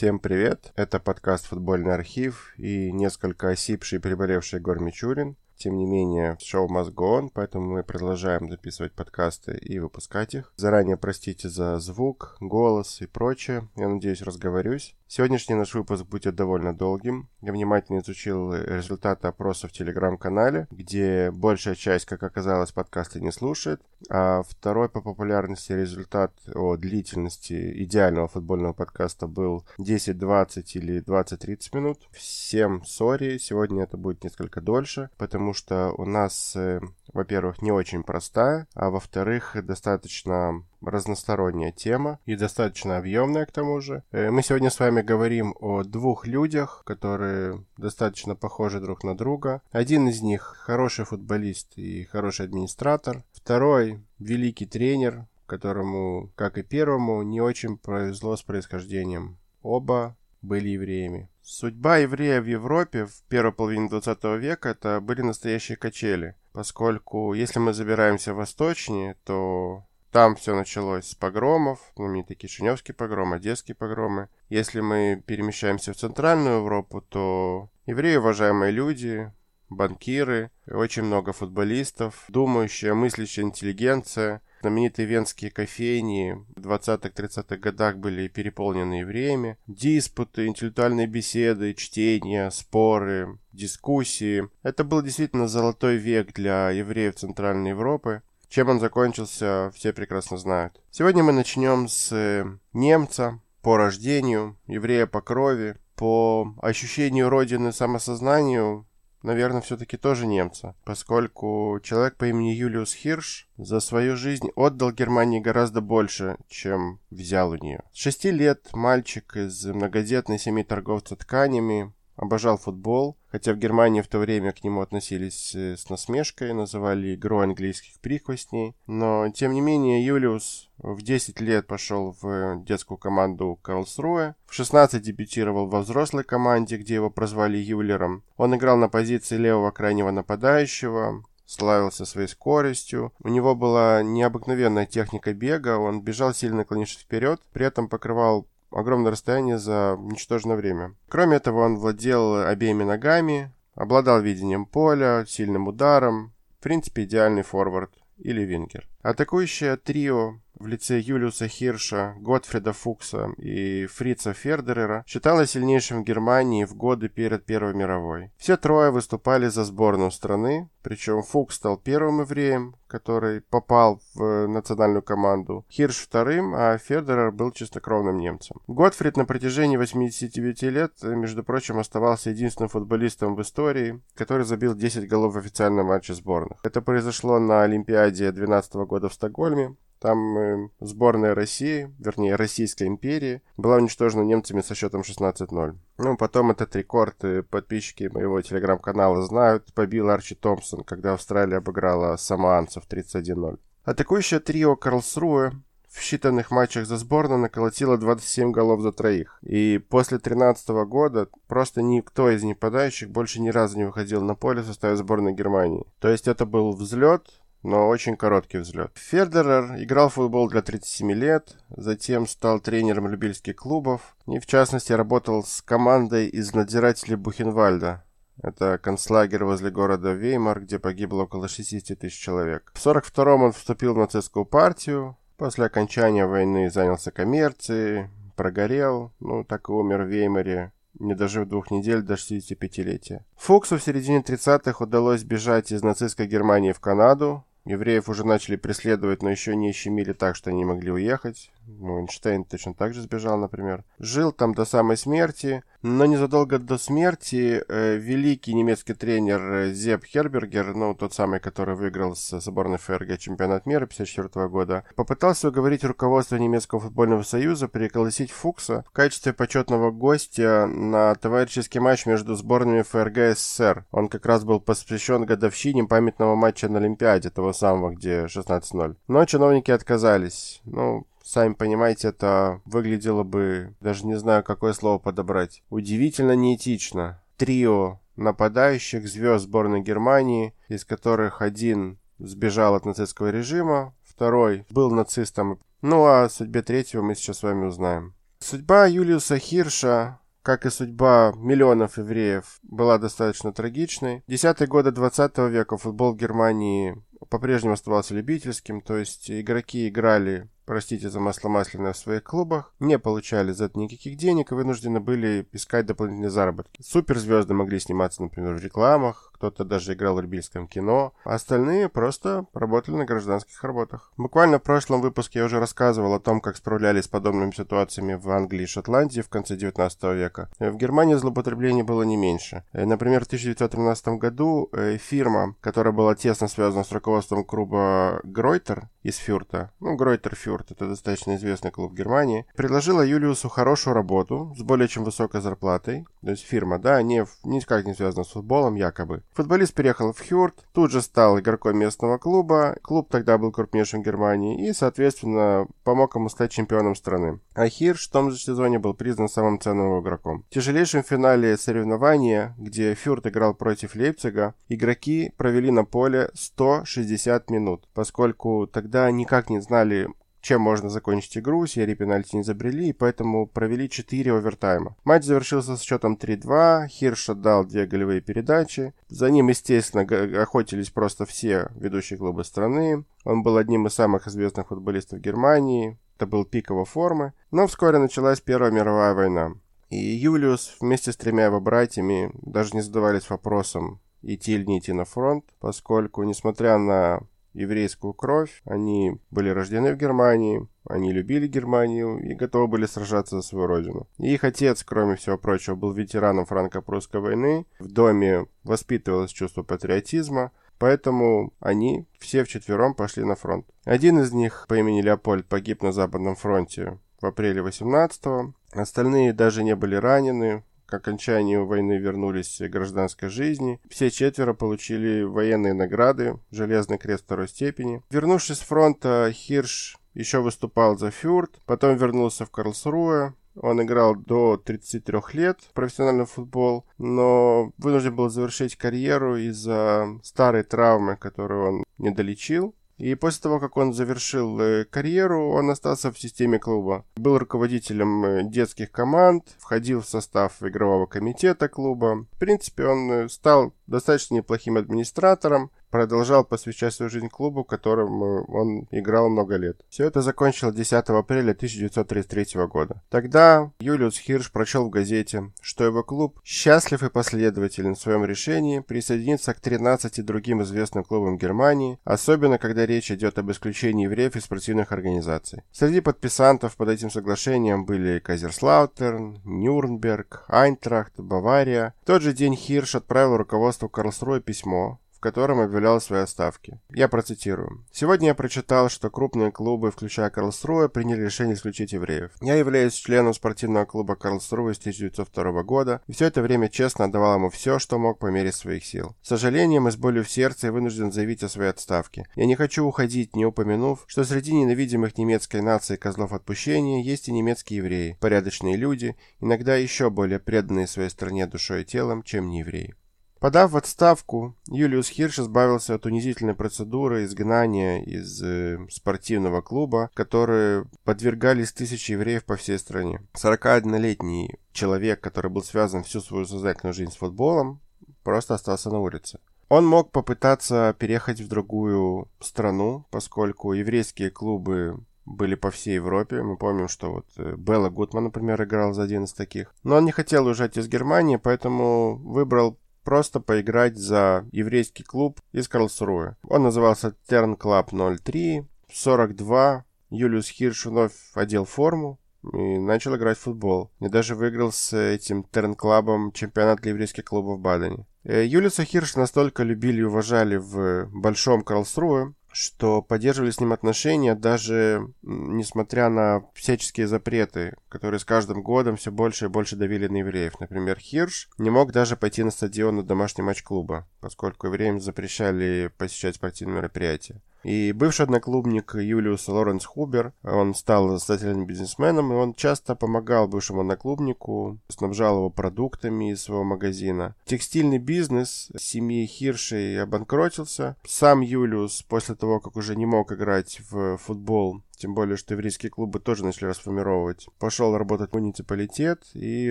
Всем привет! Это подкаст «Футбольный архив» и несколько осипший и приболевший Гор Мичурин. Тем не менее, шоу must go on, поэтому мы продолжаем записывать подкасты и выпускать их. Заранее простите за звук, голос и прочее. Я надеюсь, разговорюсь. Сегодняшний наш выпуск будет довольно долгим. Я внимательно изучил результаты опроса в телеграм-канале, где большая часть, как оказалось, подкасты не слушает, а второй по популярности результат о длительности идеального футбольного подкаста был 10, 20 или 20-30 минут. Всем сори, сегодня это будет несколько дольше, потому что у нас, э, во-первых, не очень простая, а во-вторых, достаточно разносторонняя тема и достаточно объемная к тому же. Э, мы сегодня с вами говорим о двух людях, которые достаточно похожи друг на друга. Один из них хороший футболист и хороший администратор. Второй великий тренер, которому, как и первому, не очень повезло с происхождением. Оба были евреями. Судьба еврея в Европе в первой половине 20 века это были настоящие качели, поскольку если мы забираемся восточнее, то там все началось с погромов, знаменитый Кишиневский погром, Одесские погромы. Если мы перемещаемся в Центральную Европу, то евреи уважаемые люди, банкиры, очень много футболистов, думающая, мыслящая интеллигенция. Знаменитые венские кофейни в 20-30-х годах были переполнены евреями. Диспуты, интеллектуальные беседы, чтения, споры, дискуссии. Это был действительно золотой век для евреев Центральной Европы. Чем он закончился, все прекрасно знают. Сегодня мы начнем с э, немца по рождению, еврея по крови, по ощущению родины самосознанию, наверное, все-таки тоже немца, поскольку человек по имени Юлиус Хирш за свою жизнь отдал Германии гораздо больше, чем взял у нее. С шести лет мальчик из многодетной семьи торговца тканями обожал футбол, хотя в Германии в то время к нему относились э, с насмешкой, называли игру английских прихвостней. Но, тем не менее, Юлиус в 10 лет пошел в детскую команду Карлсруэ. В 16 дебютировал во взрослой команде, где его прозвали Юлером. Он играл на позиции левого крайнего нападающего, славился своей скоростью. У него была необыкновенная техника бега, он бежал сильно наклонившись вперед, при этом покрывал огромное расстояние за ничтожное время. Кроме этого, он владел обеими ногами, обладал видением поля, сильным ударом, в принципе, идеальный форвард или вингер. Атакующее трио в лице Юлиуса Хирша, Готфрида Фукса и Фрица Фердерера считалось сильнейшим в Германии в годы перед Первой мировой. Все трое выступали за сборную страны, причем Фукс стал первым евреем, который попал в национальную команду, Хирш вторым, а Фердерер был чистокровным немцем. Готфрид на протяжении 89 лет, между прочим, оставался единственным футболистом в истории, который забил 10 голов в официальном матче сборных. Это произошло на Олимпиаде 2012 года в Стокгольме, там э, сборная России, вернее Российской империи, была уничтожена немцами со счетом 16-0. Ну, потом этот рекорд э, подписчики моего телеграм-канала знают, побил Арчи Томпсон, когда Австралия обыграла самоанцев 31-0. Атакующее трио Карлсруэ в считанных матчах за сборную наколотило 27 голов за троих. И после 2013 года просто никто из нападающих больше ни разу не выходил на поле в составе сборной Германии. То есть это был взлет, но очень короткий взлет. Федерер играл в футбол для 37 лет, затем стал тренером любительских клубов и, в частности, работал с командой из надзирателей Бухенвальда. Это концлагерь возле города Веймар, где погибло около 60 тысяч человек. В 42-м он вступил в нацистскую партию. После окончания войны занялся коммерцией, прогорел, ну, так и умер в Веймаре не дожив двух недель до 65-летия. Фуксу в середине 30-х удалось бежать из нацистской Германии в Канаду, Евреев уже начали преследовать, но еще не щемили так, что они могли уехать. Ну, Эйнштейн точно так же сбежал, например. Жил там до самой смерти, но незадолго до смерти э, великий немецкий тренер э, Зеб Хербергер, ну, тот самый, который выиграл с сборной ФРГ чемпионат мира 54 года, попытался уговорить руководство немецкого футбольного союза пригласить Фукса в качестве почетного гостя на товарищеский матч между сборными ФРГ и СССР. Он как раз был посвящен годовщине памятного матча на Олимпиаде, того самого, где 16-0. Но чиновники отказались. Ну, Сами понимаете, это выглядело бы, даже не знаю, какое слово подобрать, удивительно неэтично. Трио нападающих звезд сборной Германии, из которых один сбежал от нацистского режима, второй был нацистом. Ну а о судьбе третьего мы сейчас с вами узнаем. Судьба Юлиуса Хирша как и судьба миллионов евреев, была достаточно трагичной. Десятые годы 20 века футбол Германии по-прежнему оставался любительским, то есть игроки играли простите за масло масляное, в своих клубах, не получали за это никаких денег и вынуждены были искать дополнительные заработки. Суперзвезды могли сниматься, например, в рекламах, кто-то даже играл в любительском кино, а остальные просто работали на гражданских работах. Буквально в прошлом выпуске я уже рассказывал о том, как справлялись с подобными ситуациями в Англии и Шотландии в конце 19 века. В Германии злоупотреблений было не меньше. Например, в 1913 году э, фирма, которая была тесно связана с руководством клуба Гройтер из Фюрта, ну, Гройтер Фюрт, это достаточно известный клуб Германии, предложила Юлиусу хорошую работу с более чем высокой зарплатой. То есть фирма, да, не, никак не связана с футболом, якобы. Футболист переехал в Хюрт, тут же стал игроком местного клуба. Клуб тогда был крупнейшим в Германии и, соответственно, помог ему стать чемпионом страны. А Хирш в том же сезоне был признан самым ценным игроком. В тяжелейшем финале соревнования, где Фюрт играл против Лейпцига, игроки провели на поле 160 минут, поскольку тогда никак не знали, чем можно закончить игру, серии пенальти не забрели, и поэтому провели 4 овертайма. Матч завершился с счетом 3-2, Хирш отдал две голевые передачи. За ним, естественно, охотились просто все ведущие клубы страны. Он был одним из самых известных футболистов Германии, это был пик его формы. Но вскоре началась Первая мировая война. И Юлиус вместе с тремя его братьями даже не задавались вопросом, идти или не идти на фронт, поскольку, несмотря на еврейскую кровь. Они были рождены в Германии, они любили Германию и готовы были сражаться за свою родину. И их отец, кроме всего прочего, был ветераном франко-прусской войны. В доме воспитывалось чувство патриотизма, поэтому они все вчетвером пошли на фронт. Один из них по имени Леопольд погиб на Западном фронте в апреле 18-го. Остальные даже не были ранены, к окончанию войны вернулись к гражданской жизни. Все четверо получили военные награды, Железный крест второй степени. Вернувшись с фронта, Хирш еще выступал за Фюрт, потом вернулся в Карлсруэ, он играл до 33 лет в профессиональный футбол, но вынужден был завершить карьеру из-за старой травмы, которую он не долечил. И после того, как он завершил э, карьеру, он остался в системе клуба. Был руководителем э, детских команд, входил в состав игрового комитета клуба. В принципе, он э, стал достаточно неплохим администратором, продолжал посвящать свою жизнь клубу, которым он играл много лет. Все это закончилось 10 апреля 1933 года. Тогда Юлиус Хирш прочел в газете, что его клуб счастлив и последователен в своем решении присоединиться к 13 другим известным клубам Германии, особенно когда речь идет об исключении евреев из спортивных организаций. Среди подписантов под этим соглашением были Кайзерслаутерн, Нюрнберг, Айнтрахт, Бавария. В тот же день Хирш отправил руководству Карлсруэ письмо, в котором объявлял свои отставки. Я процитирую. «Сегодня я прочитал, что крупные клубы, включая Карлсруэ, приняли решение исключить евреев. Я являюсь членом спортивного клуба Карлсруэ с 1902 года, и все это время честно отдавал ему все, что мог по мере своих сил. С сожалением и с болью в сердце я вынужден заявить о своей отставке. Я не хочу уходить, не упомянув, что среди ненавидимых немецкой нации козлов отпущения есть и немецкие евреи, порядочные люди, иногда еще более преданные своей стране душой и телом, чем не евреи. Подав в отставку, Юлиус Хирш избавился от унизительной процедуры изгнания из э, спортивного клуба, которые подвергались тысячи евреев по всей стране. 41-летний человек, который был связан всю свою сознательную жизнь с футболом, просто остался на улице. Он мог попытаться переехать в другую страну, поскольку еврейские клубы были по всей Европе. Мы помним, что вот э, Белла Гутман, например, играл за один из таких. Но он не хотел уезжать из Германии, поэтому выбрал просто поиграть за еврейский клуб из Карлсруэ. Он назывался Терн Клаб 03. 42. Юлиус Хирш вновь одел форму и начал играть в футбол. И даже выиграл с этим Терн-клабом чемпионат для еврейских клубов в Бадене. Э, Юлиуса Хирш настолько любили и уважали в Большом Карлсруэ, что поддерживали с ним отношения даже несмотря на всяческие запреты, которые с каждым годом все больше и больше давили на евреев. Например, Хирш не мог даже пойти на стадион на домашний матч клуба, поскольку евреям запрещали посещать спортивные мероприятия. И бывший одноклубник Юлиуса Лоренс Хубер, он стал состоятельным бизнесменом, и он часто помогал бывшему одноклубнику, снабжал его продуктами из своего магазина. Текстильный бизнес семьи Хиршей обанкротился. Сам Юлиус, после того, как уже не мог играть в футбол, тем более, что еврейские клубы тоже начали расформировать. Пошел работать в муниципалитет и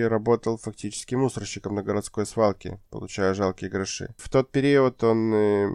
работал фактически мусорщиком на городской свалке, получая жалкие гроши. В тот период он э,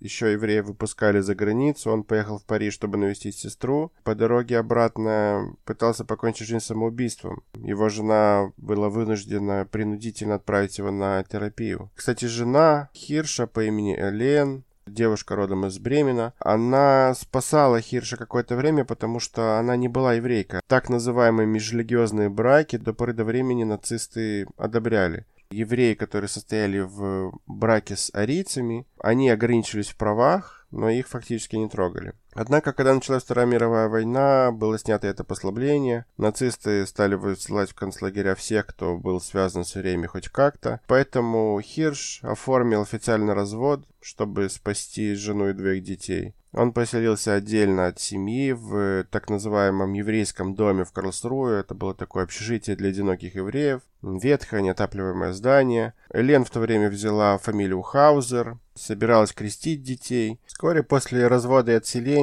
еще евреев выпускали за границу. Он поехал в Париж, чтобы навестить сестру. По дороге обратно пытался покончить жизнь самоубийством. Его жена была вынуждена принудительно отправить его на терапию. Кстати, жена Хирша по имени Элен девушка родом из Бремена, она спасала Хирша какое-то время, потому что она не была еврейка. Так называемые межрелигиозные браки до поры до времени нацисты одобряли. Евреи, которые состояли в браке с арийцами, они ограничились в правах, но их фактически не трогали. Однако, когда началась Вторая мировая война, было снято это послабление. Нацисты стали высылать в концлагеря всех, кто был связан с евреями хоть как-то. Поэтому Хирш оформил официальный развод, чтобы спасти жену и двоих детей. Он поселился отдельно от семьи в так называемом еврейском доме в Карлсруе. Это было такое общежитие для одиноких евреев. Ветхое, неотапливаемое здание. Элен в то время взяла фамилию Хаузер, собиралась крестить детей. Вскоре после развода и отселения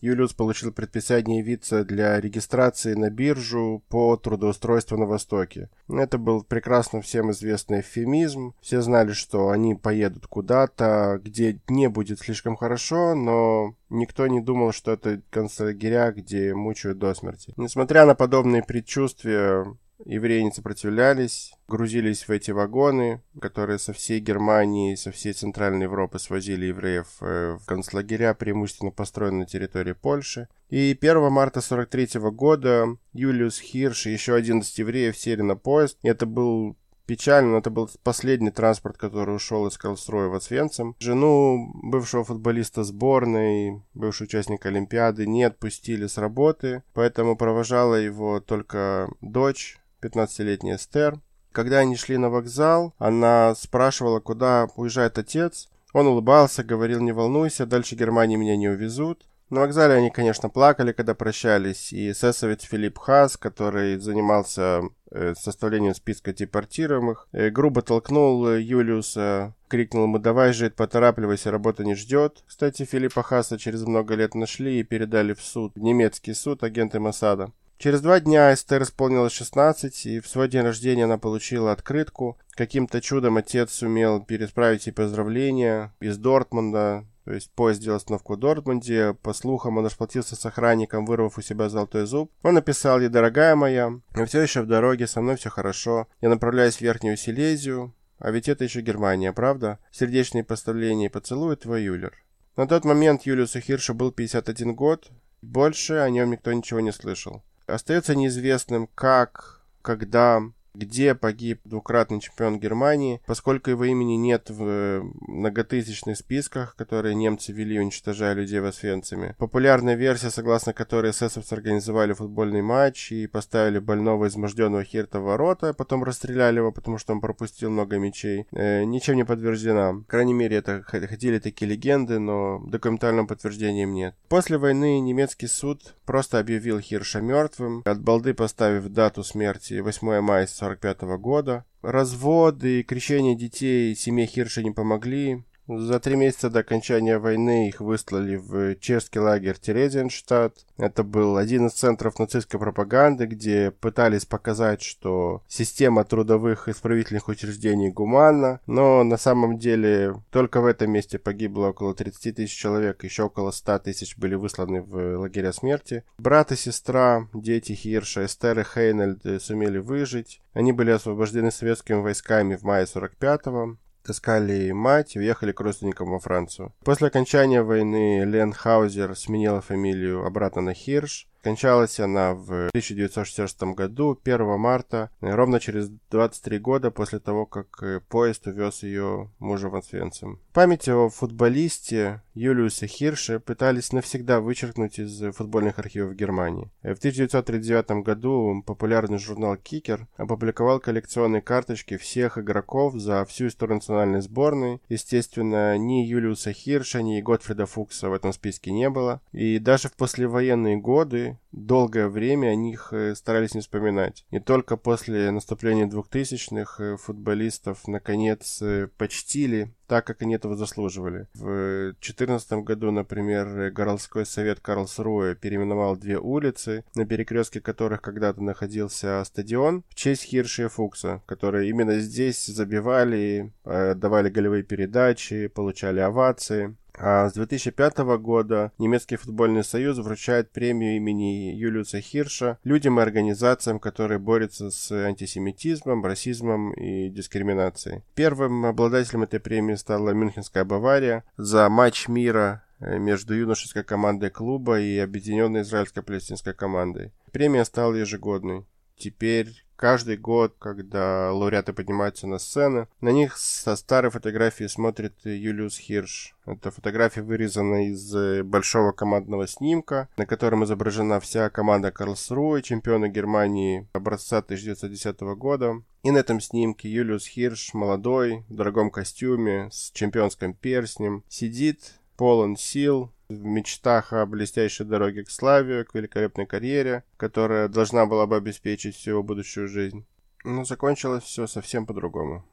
Юлиус получил предписание явиться для регистрации на биржу по трудоустройству на Востоке. Это был прекрасно всем известный эвфемизм. Все знали, что они поедут куда-то, где не будет слишком хорошо, но никто не думал, что это концлагеря, где мучают до смерти. Несмотря на подобные предчувствия, евреи не сопротивлялись, грузились в эти вагоны, которые со всей Германии, со всей Центральной Европы свозили евреев э, в концлагеря, преимущественно построенные на территории Польши. И 1 марта 43 года Юлиус Хирш и еще 11 евреев сели на поезд. Это был печально, но это был последний транспорт, который ушел из Карлсруя в Освенцим. Жену бывшего футболиста сборной, бывший участник Олимпиады, не отпустили с работы, поэтому провожала его только дочь, 15-летняя Эстер. Когда они шли на вокзал, она спрашивала, куда уезжает отец. Он улыбался, говорил, не волнуйся, дальше Германии меня не увезут. На вокзале они, конечно, плакали, когда прощались, и эсэсовец Филипп Хас, который занимался э, составлением списка депортируемых, э, грубо толкнул Юлиуса, крикнул ему «давай жить, поторапливайся, работа не ждет». Кстати, Филиппа Хаса через много лет нашли и передали в суд, в немецкий суд, агенты Масада. Через два дня Эстер исполнилось 16, и в свой день рождения она получила открытку. Каким-то чудом отец сумел пересправить ей поздравления из Дортмунда, то есть поезд сделал остановку в Дортмунде. По слухам, он расплатился с охранником, вырвав у себя золотой зуб. Он написал ей, дорогая моя, я все еще в дороге, со мной все хорошо. Я направляюсь в Верхнюю Силезию, а ведь это еще Германия, правда? Сердечные поставления и поцелуй твой Юлер. На тот момент Юлиусу Хиршу был 51 год. Больше о нем никто ничего не слышал. Остается неизвестным, как, когда где погиб двукратный чемпион Германии, поскольку его имени нет в э, многотысячных списках, которые немцы вели, уничтожая людей в Освенциме. Популярная версия, согласно которой эсэсовцы организовали футбольный матч и поставили больного изможденного Хирта в ворота, а потом расстреляли его, потому что он пропустил много мячей, э, ничем не подтверждена. По крайней мере, это ходили такие легенды, но документального подтверждения нет. После войны немецкий суд просто объявил Хирша мертвым, от балды поставив дату смерти 8 мая 1945 года. Разводы и крещение детей семье Хирша не помогли. За три месяца до окончания войны их выслали в чешский лагерь Терезиенштадт. Это был один из центров нацистской пропаганды, где пытались показать, что система трудовых исправительных учреждений гуманна, но на самом деле только в этом месте погибло около 30 тысяч человек, еще около 100 тысяч были высланы в лагеря смерти. Брат и сестра, дети Хирша, Эстер и Хейнельд сумели выжить. Они были освобождены советскими войсками в мае 45-го таскали мать и уехали к родственникам во Францию. После окончания войны Лен Хаузер сменила фамилию обратно на Хирш. Кончалась она в 1966 году, 1 марта, ровно через 23 года после того, как э, поезд увез ее мужа в Освенцим. Память о футболисте Юлиусе Хирше пытались навсегда вычеркнуть из футбольных архивов Германии. В 1939 году популярный журнал «Кикер» опубликовал коллекционные карточки всех игроков за всю историю национальной сборной. Естественно, ни Юлиуса Хирша, ни Готфрида Фукса в этом списке не было. И даже в послевоенные годы долгое время о них э, старались не вспоминать. Не только после наступления 2000-х э, футболистов наконец э, почтили так, как они этого заслуживали. В 2014 году, например, городской совет Карлсруэ переименовал две улицы, на перекрестке которых когда-то находился стадион, в честь Хирша и Фукса, которые именно здесь забивали, давали голевые передачи, получали овации. А с 2005 года немецкий футбольный союз вручает премию имени Юлиуса Хирша людям и организациям, которые борются с антисемитизмом, расизмом и дискриминацией. Первым обладателем этой премии стала Мюнхенская Бавария за матч мира э, между юношеской командой клуба и объединенной израильско-палестинской командой. Премия стала ежегодной. Теперь каждый год, когда лауреаты поднимаются на сцену, на них со старой фотографии смотрит Юлиус Хирш. Это фотография вырезана из э, большого командного снимка, на котором изображена вся команда Карлсруэ, чемпиона Германии образца 1910 года. И на этом снимке Юлиус Хирш, молодой, в дорогом костюме, с чемпионским перстнем, сидит, полон сил, в мечтах о блестящей дороге к славе, к великолепной карьере, которая должна была бы обеспечить всю его будущую жизнь. Но закончилось все совсем по-другому.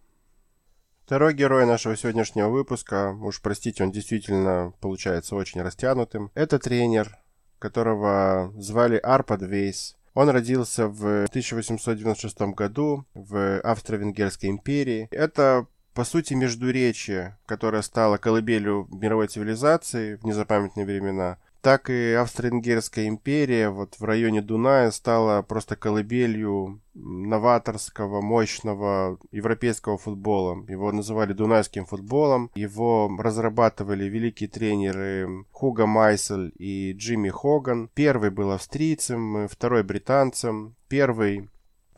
Второй герой нашего сегодняшнего выпуска, уж простите, он действительно получается очень растянутым, это тренер, которого звали Арпад Вейс. Он родился в 1896 году в Австро-Венгерской империи. Это по сути, междуречие, которое стало колыбелью мировой цивилизации в незапамятные времена, так и Австро-Венгерская империя вот в районе Дуная стала просто колыбелью новаторского, мощного европейского футбола. Его называли дунайским футболом. Его разрабатывали великие тренеры Хуга Майсель и Джимми Хоган. Первый был австрийцем, второй британцем. Первый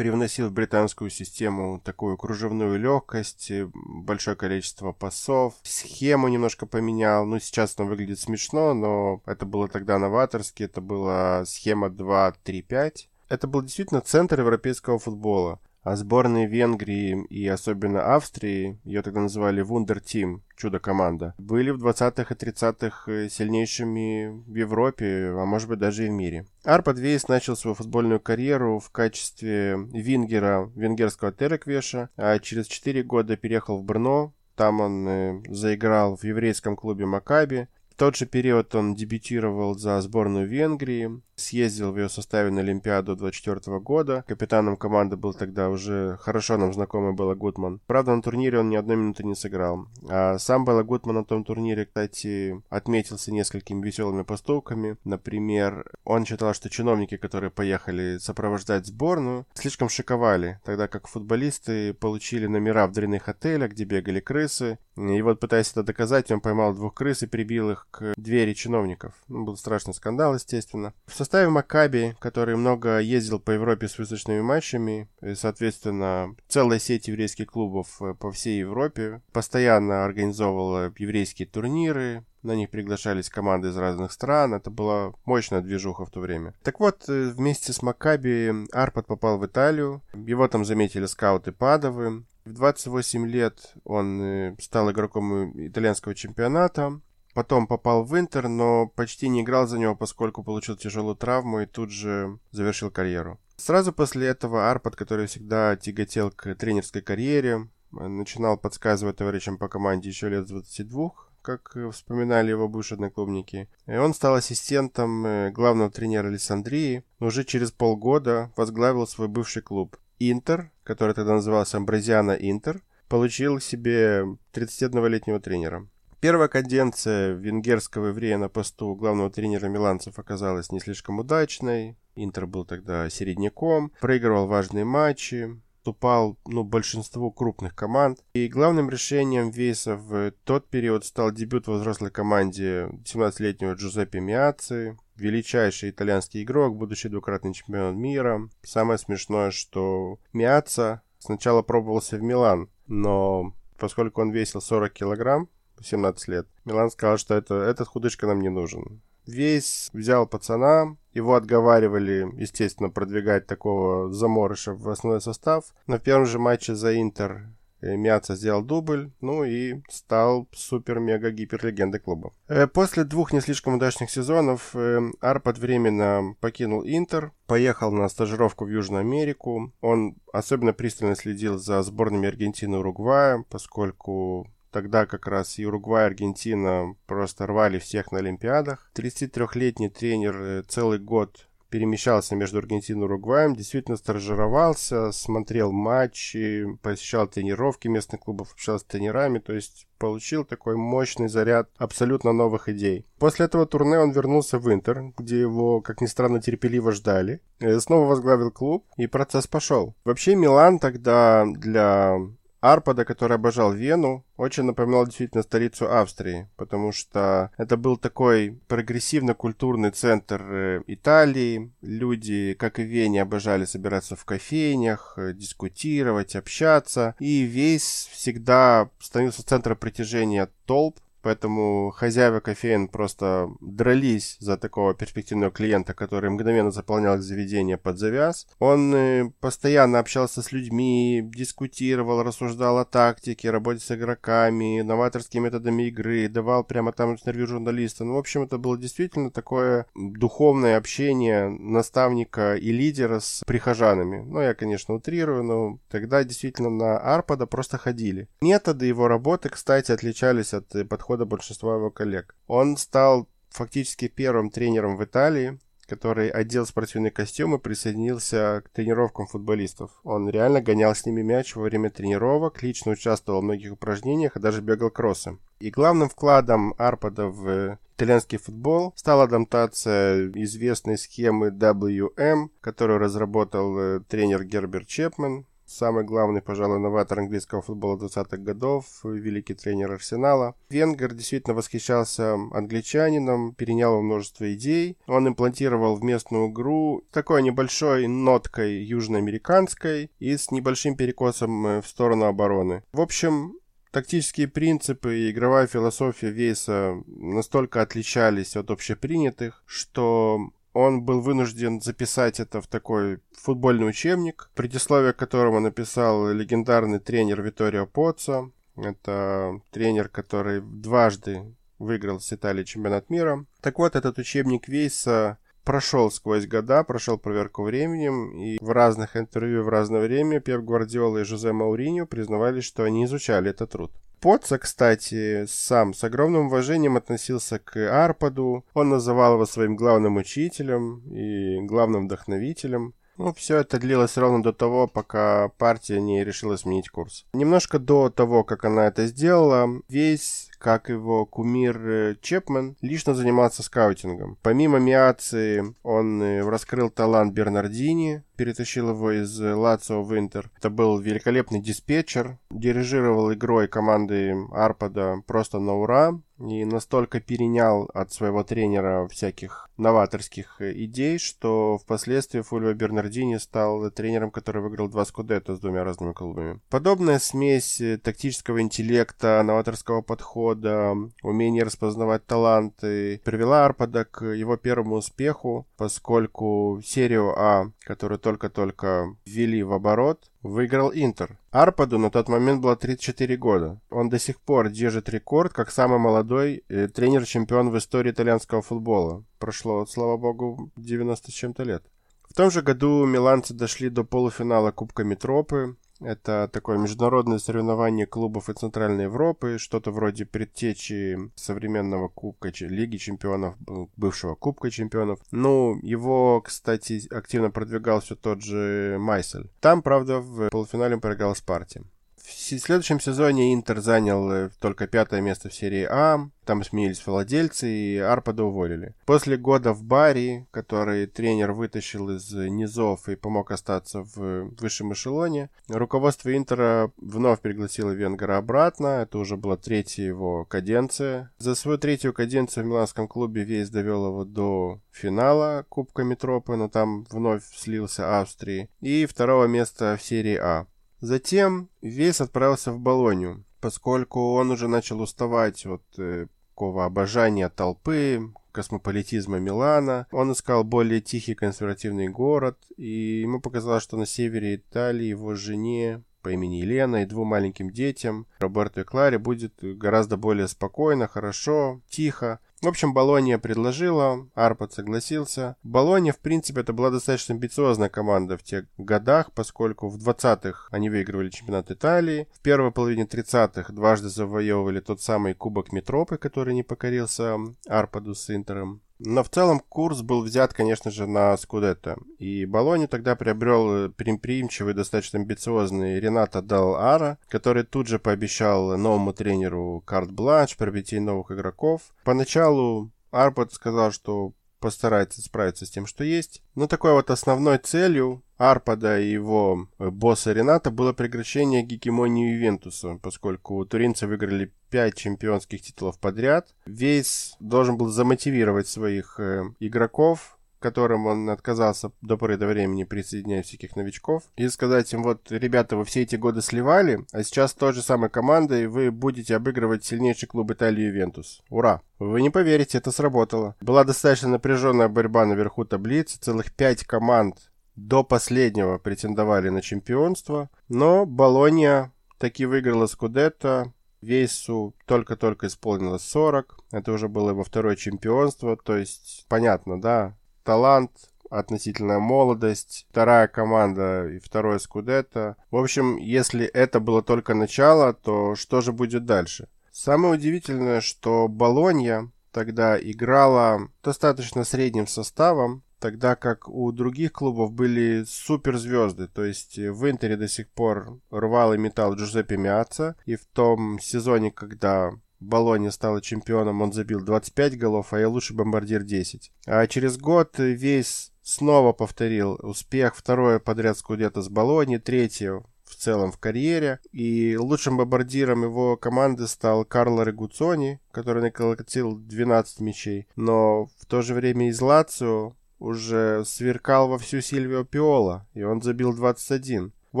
привносил в британскую систему такую кружевную легкость, э, большое количество пасов, схему немножко поменял. Ну, сейчас она выглядит смешно, но это было тогда новаторски, это была схема 2-3-5. Это был действительно центр европейского футбола. А сборные Венгрии и особенно Австрии, ее тогда называли Team, чудо-команда, были в 20-х и 30-х э, сильнейшими в Европе, а может быть даже и в мире. Арпад Вейс начал свою футбольную карьеру в качестве вингера венгерского Тереквеша, а через 4 года переехал в Брно, там он э, заиграл в еврейском клубе Макаби, тот же период он дебютировал за сборную Венгрии, съездил в ее составе на Олимпиаду 24 года. Капитаном команды был тогда уже хорошо нам знакомый Белла Гутман. Правда, на турнире он ни одной минуты не сыграл. А сам Белла Гутман на том турнире, кстати, отметился несколькими веселыми поступками. Например, он считал, что чиновники, которые поехали сопровождать сборную, слишком шиковали, тогда как футболисты получили номера в дрянных отелях, где бегали крысы. И вот, пытаясь это доказать, он поймал двух крыс и прибил их к двери чиновников. Ну, был страшный скандал, естественно. В составе Макаби, который много ездил по Европе с высочными матчами, и, соответственно, целая сеть еврейских клубов э, по всей Европе, постоянно организовывала еврейские турниры, на них приглашались команды из разных стран. Это была мощная движуха в то время. Так вот, э, вместе с Макаби Арпад попал в Италию. Его там заметили скауты Падовы. В 28 лет он э, стал игроком итальянского чемпионата. Потом попал в Интер, но почти не играл за него, поскольку получил тяжелую травму и тут же завершил карьеру. Сразу после этого Арпад, который всегда тяготел к тренерской карьере, начинал подсказывать товарищам по команде еще лет с 22, как вспоминали его бывшие одноклубники. И он стал ассистентом э, главного тренера Александрии, но уже через полгода возглавил свой бывший клуб. Интер, который тогда назывался Амбразиана Интер, получил себе 31-летнего тренера. Первая каденция венгерского еврея на посту главного тренера миланцев оказалась не слишком удачной. Интер был тогда середняком, проигрывал важные матчи. уступал ну, большинству крупных команд. И главным решением Вейса в тот период стал дебют в взрослой команде 17-летнего Джузеппе Миаци, величайший итальянский игрок, будущий двукратный чемпион мира. Самое смешное, что Миаца сначала пробовался в Милан, но поскольку он весил 40 килограмм, 17 лет, Милан сказал, что это, этот худышка нам не нужен. Весь взял пацана, его отговаривали, естественно, продвигать такого заморыша в основной состав. В первом же матче за Интер э, Мяца сделал дубль, ну и стал супер-мега-гипер-легендой клуба. Э, после двух не слишком удачных сезонов э, Арпад временно покинул Интер, поехал на стажировку в Южную Америку. Он особенно пристально следил за сборными Аргентины и Уругвая, поскольку Тогда как раз и Уругвай, и Аргентина просто рвали всех на Олимпиадах. 33-летний тренер э, целый год перемещался между Аргентиной и Уругваем, действительно стажировался, смотрел матчи, посещал тренировки местных клубов, общался с тренерами, то есть получил такой мощный заряд абсолютно новых идей. После этого турне он вернулся в Интер, где его, как ни странно, терпеливо ждали. Э, снова возглавил клуб, и процесс пошел. Вообще Милан тогда для Арпада, который обожал Вену, очень напоминал действительно столицу Австрии, потому что это был такой прогрессивно-культурный центр э, Италии. Люди, как и в Вене, обожали собираться в кофейнях, э, дискутировать, общаться. И весь всегда становился центром притяжения толп, Поэтому хозяева кофеин просто дрались за такого перспективного клиента, который мгновенно заполнял их заведение под завяз. Он э, постоянно общался с людьми, дискутировал, рассуждал о тактике, работе с игроками, новаторскими методами игры, давал прямо там интервью журналиста. Ну, в общем, это было действительно такое духовное общение наставника и лидера с прихожанами. Ну, я, конечно, утрирую, но тогда действительно на Арпада просто ходили. Методы его работы, кстати, отличались от подхода подхода большинства его коллег. Он стал фактически первым тренером в Италии, который одел спортивный костюм и присоединился к тренировкам футболистов. Он реально гонял с ними мяч во время тренировок, лично участвовал в многих упражнениях и даже бегал кроссы. И главным вкладом Арпада в итальянский футбол стала адаптация известной схемы WM, которую разработал э, тренер Герберт Чепмен самый главный, пожалуй, новатор английского футбола 20-х годов, великий тренер Арсенала. Венгер действительно восхищался англичанином, перенял множество идей. Он имплантировал в местную игру такой небольшой ноткой южноамериканской и с небольшим перекосом э, в сторону обороны. В общем, Тактические принципы и игровая философия Вейса настолько отличались от общепринятых, что он был вынужден записать это в такой футбольный учебник, предисловие к которому написал легендарный тренер Виторио Поццо. Это тренер, который дважды выиграл с Италией чемпионат мира. Так вот, этот учебник Вейса прошел сквозь года, прошел проверку временем, и в разных интервью в разное время Пеп Гвардиола и Жозе Мауриньо признавали, что они изучали этот труд. Поца, кстати, сам с огромным уважением относился к Арпаду. Он называл его своим главным учителем и главным вдохновителем. Ну, все это длилось ровно до того, пока партия не решила сменить курс. Немножко до того, как она это сделала, весь как его кумир э, Чепмен, лично занимался скаутингом. Помимо Миации, он э, раскрыл талант Бернардини, перетащил его из Лацио в Интер. Это был великолепный диспетчер, дирижировал игрой команды Арпада просто на ура и настолько перенял от своего тренера всяких новаторских э, идей, что впоследствии Фульвио Бернардини стал тренером, который выиграл два скудетто с двумя разными клубами. Подобная смесь тактического интеллекта, новаторского подхода, подхода, умение распознавать таланты привела Арпада к его первому успеху, поскольку серию А, которую только-только ввели в оборот, выиграл Интер. Арпаду на тот момент было 34 года. Он до сих пор держит рекорд как самый молодой э, тренер-чемпион в истории итальянского футбола. Прошло, слава богу, 90 с чем-то лет. В том же году миланцы дошли до полуфинала Кубка Метропы, это такое международное соревнование клубов и Центральной Европы, что-то вроде предтечи современного Кубка Лиги Чемпионов, бывшего Кубка Чемпионов. Ну, его, кстати, активно продвигал все тот же Майсель. Там, правда, в полуфинале проиграл Спарте. В следующем сезоне Интер занял э, только пятое место в серии А, там сменились владельцы, и Арпада уволили. После года в Баре, который тренер вытащил из низов и помог остаться в высшем эшелоне, руководство Интера вновь пригласило Венгера обратно. Это уже была третья его каденция. За свою третью каденцию в миланском клубе Вейс довел его до финала Кубка Метропы, но там вновь слился Австрии. И второго места в серии А. Затем Вейс отправился в Болонию, поскольку он уже начал уставать от э, такого обожания толпы, космополитизма Милана. Он искал более тихий консервативный город, и ему показалось, что на севере Италии его жене по имени Елена и двум маленьким детям, Роберту и Кларе, будет гораздо более спокойно, хорошо, тихо. В общем, Болония предложила, Арпад согласился. Болония, в принципе, это была достаточно амбициозная команда в тех годах, поскольку в 20-х они выигрывали чемпионат Италии, в первой половине 30-х дважды завоевывали тот самый Кубок Метропы, который не покорился Арпаду с Интером. Но в целом курс был взят, конечно же, на Скудетто. И Болони тогда приобрел предприимчивый, достаточно амбициозный Рената Дал Ара, который тут же пообещал новому тренеру карт-бланш, приобретение новых игроков. Поначалу Арпад сказал, что постарается справиться с тем, что есть. Но такой вот основной целью Арпада и его э, босса Рената было прекращение гегемонии Ювентуса, поскольку туринцы выиграли 5 чемпионских титулов подряд. Вейс должен был замотивировать своих э, игроков которым он отказался до поры до времени присоединять всяких новичков, и сказать им, вот, ребята, вы все эти годы сливали, а сейчас той же самой командой вы будете обыгрывать сильнейший клуб Италии Ювентус. Ура! Вы не поверите, это сработало. Была достаточно напряженная борьба наверху таблицы, целых пять команд до последнего претендовали на чемпионство, но Болония таки выиграла Скудетто, Вейсу только-только исполнилось 40. Это уже было его второе чемпионство. То есть, понятно, да, талант, относительная молодость, вторая команда и второе Скудетто. В общем, если это было только начало, то что же будет дальше? Самое удивительное, что Болонья тогда играла достаточно средним составом, тогда как у других клубов были суперзвезды. То есть в Интере до сих пор рвал и металл Джузеппе Миаца, и в том сезоне, когда Болония стала чемпионом, он забил 25 голов, а я лучший бомбардир 10. А через год весь снова повторил успех, второе подряд скудета с Болони, третье в целом в карьере. И лучшим бомбардиром его команды стал Карло Регуцони, который наколотил 12 мячей. Но в то же время из Лацио уже сверкал во всю Сильвио Пиола, и он забил 21. В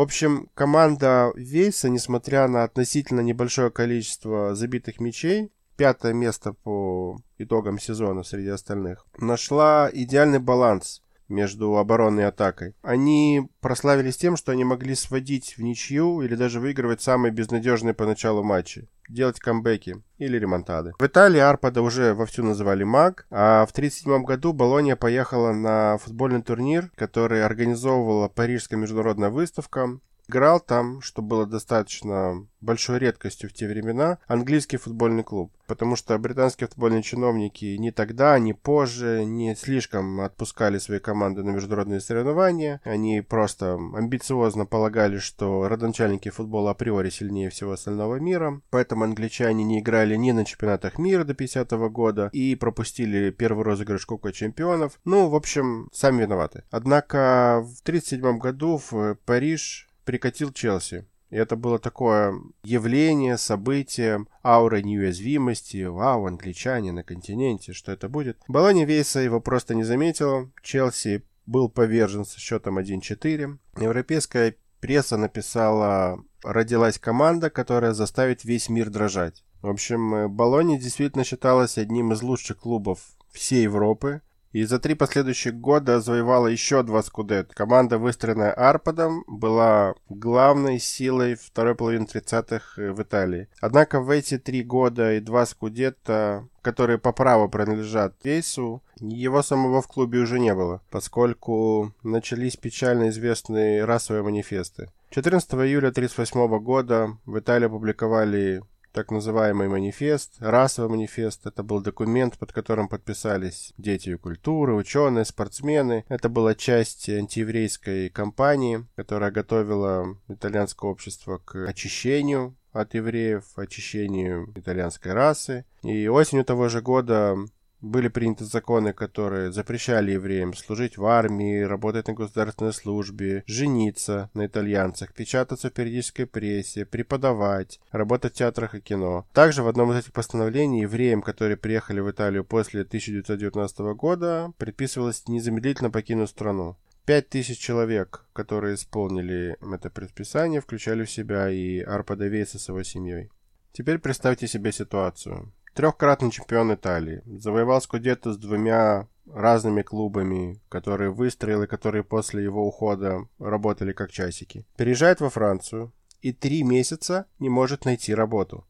общем, команда Вейса, несмотря на относительно небольшое количество забитых мячей, пятое место по итогам сезона среди остальных, нашла идеальный баланс между обороной и атакой. Они прославились тем, что они могли сводить в ничью или даже выигрывать самые безнадежные поначалу матчи делать камбэки или ремонтады. В Италии Арпада уже вовсю называли МАГ, а в 1937 году Болония поехала на футбольный турнир, который организовывала Парижская международная выставка играл там, что было достаточно большой редкостью в те времена, английский футбольный клуб. Потому что британские футбольные чиновники ни тогда, ни позже не слишком отпускали свои команды на международные соревнования. Они просто амбициозно полагали, что родоначальники футбола априори сильнее всего остального мира. Поэтому англичане не играли ни на чемпионатах мира до 50 -го года и пропустили первый розыгрыш Кубка чемпионов. Ну, в общем, сами виноваты. Однако в 1937 году в Париж прикатил Челси. И это было такое явление, событие, аура неуязвимости. Вау, англичане на континенте, что это будет? Болони Вейса его просто не заметила. Челси был повержен со счетом 1-4. Европейская пресса написала «Родилась команда, которая заставит весь мир дрожать». В общем, Болони действительно считалась одним из лучших клубов всей Европы. И за три последующих года завоевала еще два скудет. Команда, выстроенная Арпадом, была главной силой второй половины 30-х э, в Италии. Однако в эти три года и два скудета, которые по праву принадлежат Вейсу, его самого в клубе уже не было, поскольку начались печально известные расовые манифесты. 14 июля 1938 года в Италии опубликовали так называемый манифест, расовый манифест. Это был документ, под которым подписались дети культуры, ученые, спортсмены. Это была часть антиеврейской кампании, которая готовила итальянское общество к очищению от евреев, очищению итальянской расы. И осенью того же года были приняты законы, которые запрещали евреям служить в армии, работать на государственной службе, жениться на итальянцах, печататься в периодической прессе, преподавать, работать в театрах и кино. Также в одном из этих постановлений евреям, которые приехали в Италию после 1919 года, предписывалось незамедлительно покинуть страну. Пять тысяч человек, которые исполнили это предписание, включали в себя и Арпа Давейса с его семьей. Теперь представьте себе ситуацию. Трехкратный чемпион Италии. Завоевал Скудетто с двумя разными клубами, которые выстроил и которые после его ухода работали как часики. Переезжает во Францию и три месяца не может найти работу.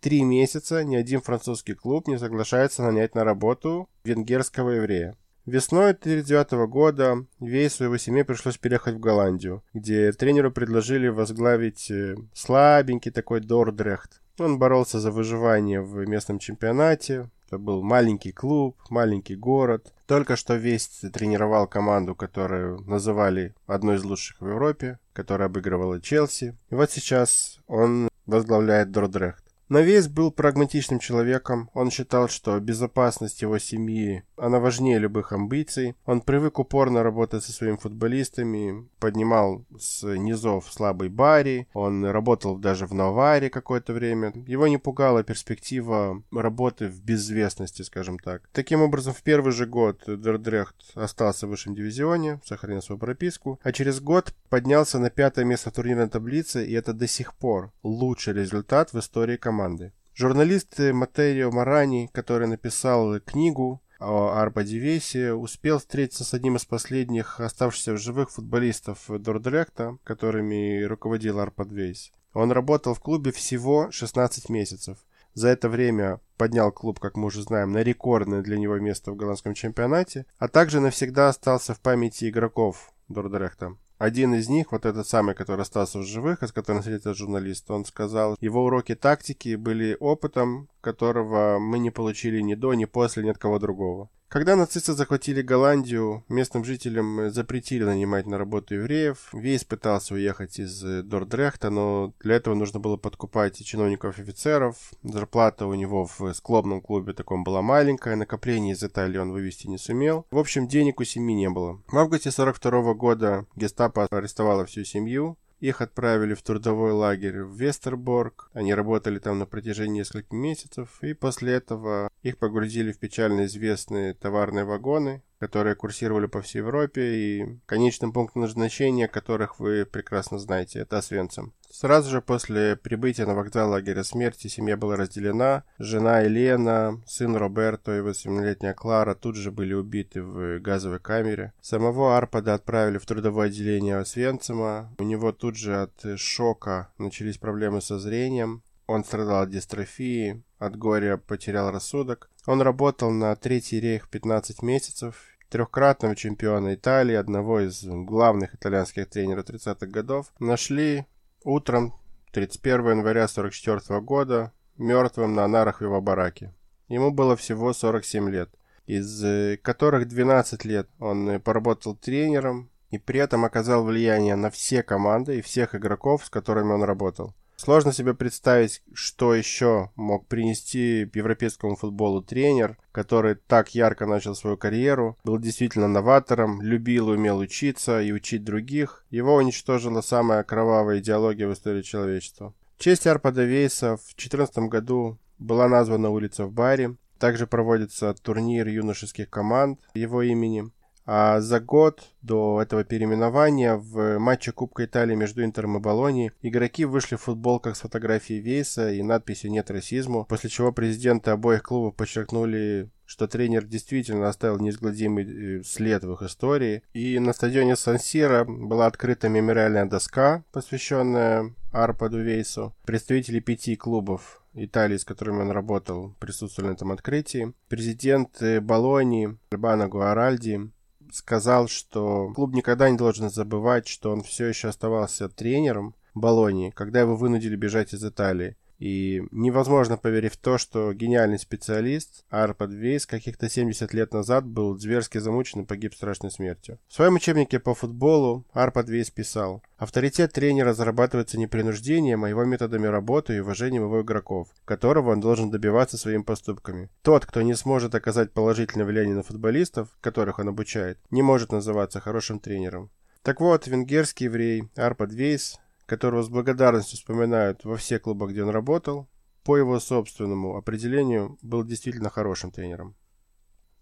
Три месяца ни один французский клуб не соглашается нанять на работу венгерского еврея. Весной 1939 года Вейсу и его семье пришлось переехать в Голландию, где тренеру предложили возглавить э, слабенький такой Дордрехт, он боролся за выживание в местном чемпионате. Это был маленький клуб, маленький город. Только что весь тренировал команду, которую называли одной из лучших в Европе, которая обыгрывала Челси. И вот сейчас он возглавляет Дордрехт. Но Вейс был прагматичным человеком. Он считал, что безопасность его семьи, она важнее любых амбиций. Он привык упорно работать со своими футболистами, поднимал с низов слабый Барри. Он работал даже в Наваре какое-то время. Его не пугала перспектива работы в безвестности, скажем так. Таким образом, в первый же год Дердрехт остался в высшем дивизионе, сохранил свою прописку, а через год поднялся на пятое место в турнирной таблице, и это до сих пор лучший результат в истории команды команды. Журналист Материо Марани, который написал книгу о Арбаде Весе, успел встретиться с одним из последних оставшихся в живых футболистов Дордлекта, которыми руководил Вейс. Он работал в клубе всего 16 месяцев. За это время поднял клуб, как мы уже знаем, на рекордное для него место в голландском чемпионате, а также навсегда остался в памяти игроков Дордрехта. Один из них, вот этот самый, который остался в живых, с которым встретился журналист, он сказал, его уроки тактики были опытом, которого мы не получили ни до, ни после, ни от кого другого. Когда нацисты захватили Голландию, местным жителям запретили нанимать на работу евреев. Вейс пытался уехать из Дордрехта, но для этого нужно было подкупать чиновников офицеров. Зарплата у него в склобном клубе таком была маленькая, накопление из Италии он вывести не сумел. В общем, денег у семьи не было. В августе 42 года гестапо арестовало всю семью. Их отправили в трудовой лагерь в Вестерборг. Они работали там на протяжении нескольких месяцев. И после этого их погрузили в печально известные товарные вагоны, которые курсировали по всей Европе, и конечным пунктом назначения которых вы прекрасно знаете, это Освенцим. Сразу же после прибытия на вокзал лагеря смерти семья была разделена. Жена Елена, сын Роберто и 8-летняя Клара тут же были убиты в газовой камере. Самого Арпада отправили в трудовое отделение Освенцима. У него тут же от шока начались проблемы со зрением. Он страдал от дистрофии, от горя потерял рассудок. Он работал на Третий рейх 15 месяцев трехкратного чемпиона Италии, одного из главных итальянских тренеров 30-х годов, нашли утром 31 января 1944 года мертвым на нарах в его бараке. Ему было всего 47 лет, из э, которых 12 лет он поработал тренером и при этом оказал влияние на все команды и всех игроков, с которыми он работал. Сложно себе представить, что еще мог принести европейскому футболу тренер, который так ярко начал свою карьеру, был действительно новатором, любил и умел учиться и учить других. Его уничтожила самая кровавая идеология в истории человечества. В честь Арпада Вейса в 2014 году была названа улица в Баре. Также проводится турнир юношеских команд его именем. А за год до этого переименования в матче Кубка Италии между Интером и Болонией игроки вышли в футболках с фотографией Вейса и надписью «Нет расизму», после чего президенты обоих клубов подчеркнули что тренер действительно оставил неизгладимый э, след в их истории. И на стадионе Сан-Сиро была открыта мемориальная доска, посвященная Арпаду Вейсу. Представители пяти клубов Италии, с которыми он работал, присутствовали на этом открытии. Президент Болонии Альбано Гуаральди сказал, что клуб никогда не должен забывать, что он все еще оставался тренером Болонии, когда его вынудили бежать из Италии. И невозможно поверить в то, что гениальный специалист Арпад Вейс каких-то 70 лет назад был зверски замучен и погиб страшной смертью. В своем учебнике по футболу Арпад Вейс писал Авторитет тренера зарабатывается не принуждением, а его методами работы и уважением его игроков, которого он должен добиваться своими поступками. Тот, кто не сможет оказать положительное влияние на футболистов, которых он обучает, не может называться хорошим тренером. Так вот, венгерский еврей Арпад Вейс, которого с благодарностью вспоминают во всех клубах, где он работал, по его собственному определению был действительно хорошим тренером.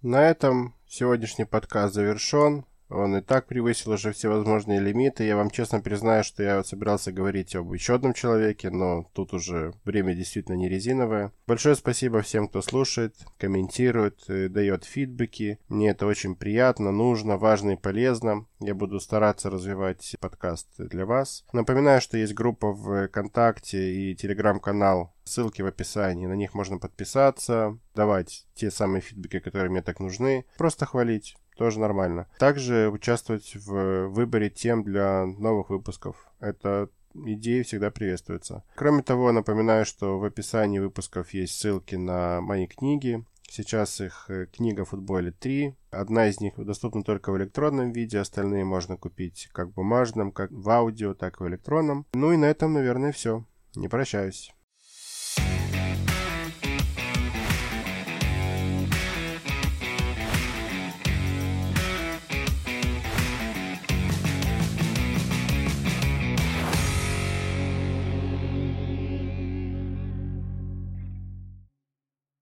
На этом сегодняшний подкаст завершен. Он и так превысил уже все возможные лимиты. Я вам честно признаю, что я собирался говорить об еще одном человеке, но тут уже время действительно не резиновое. Большое спасибо всем, кто слушает, комментирует, э, дает фидбэки. Мне это очень приятно, нужно, важно и полезно. Я буду стараться развивать подкаст для вас. Напоминаю, что есть группа в ВКонтакте и телеграм-канал Ссылки в описании. На них можно подписаться, давать те самые фидбэки, которые мне так нужны. Просто хвалить тоже нормально. Также участвовать в выборе тем для новых выпусков. Это идеи всегда приветствуются. Кроме того, напоминаю, что в описании выпусков есть ссылки на мои книги. Сейчас их э, книга футболе 3. Одна из них доступна только в электронном виде, остальные можно купить как в бумажном, как в аудио, так и в электронном. Ну и на этом, наверное, все. Не прощаюсь.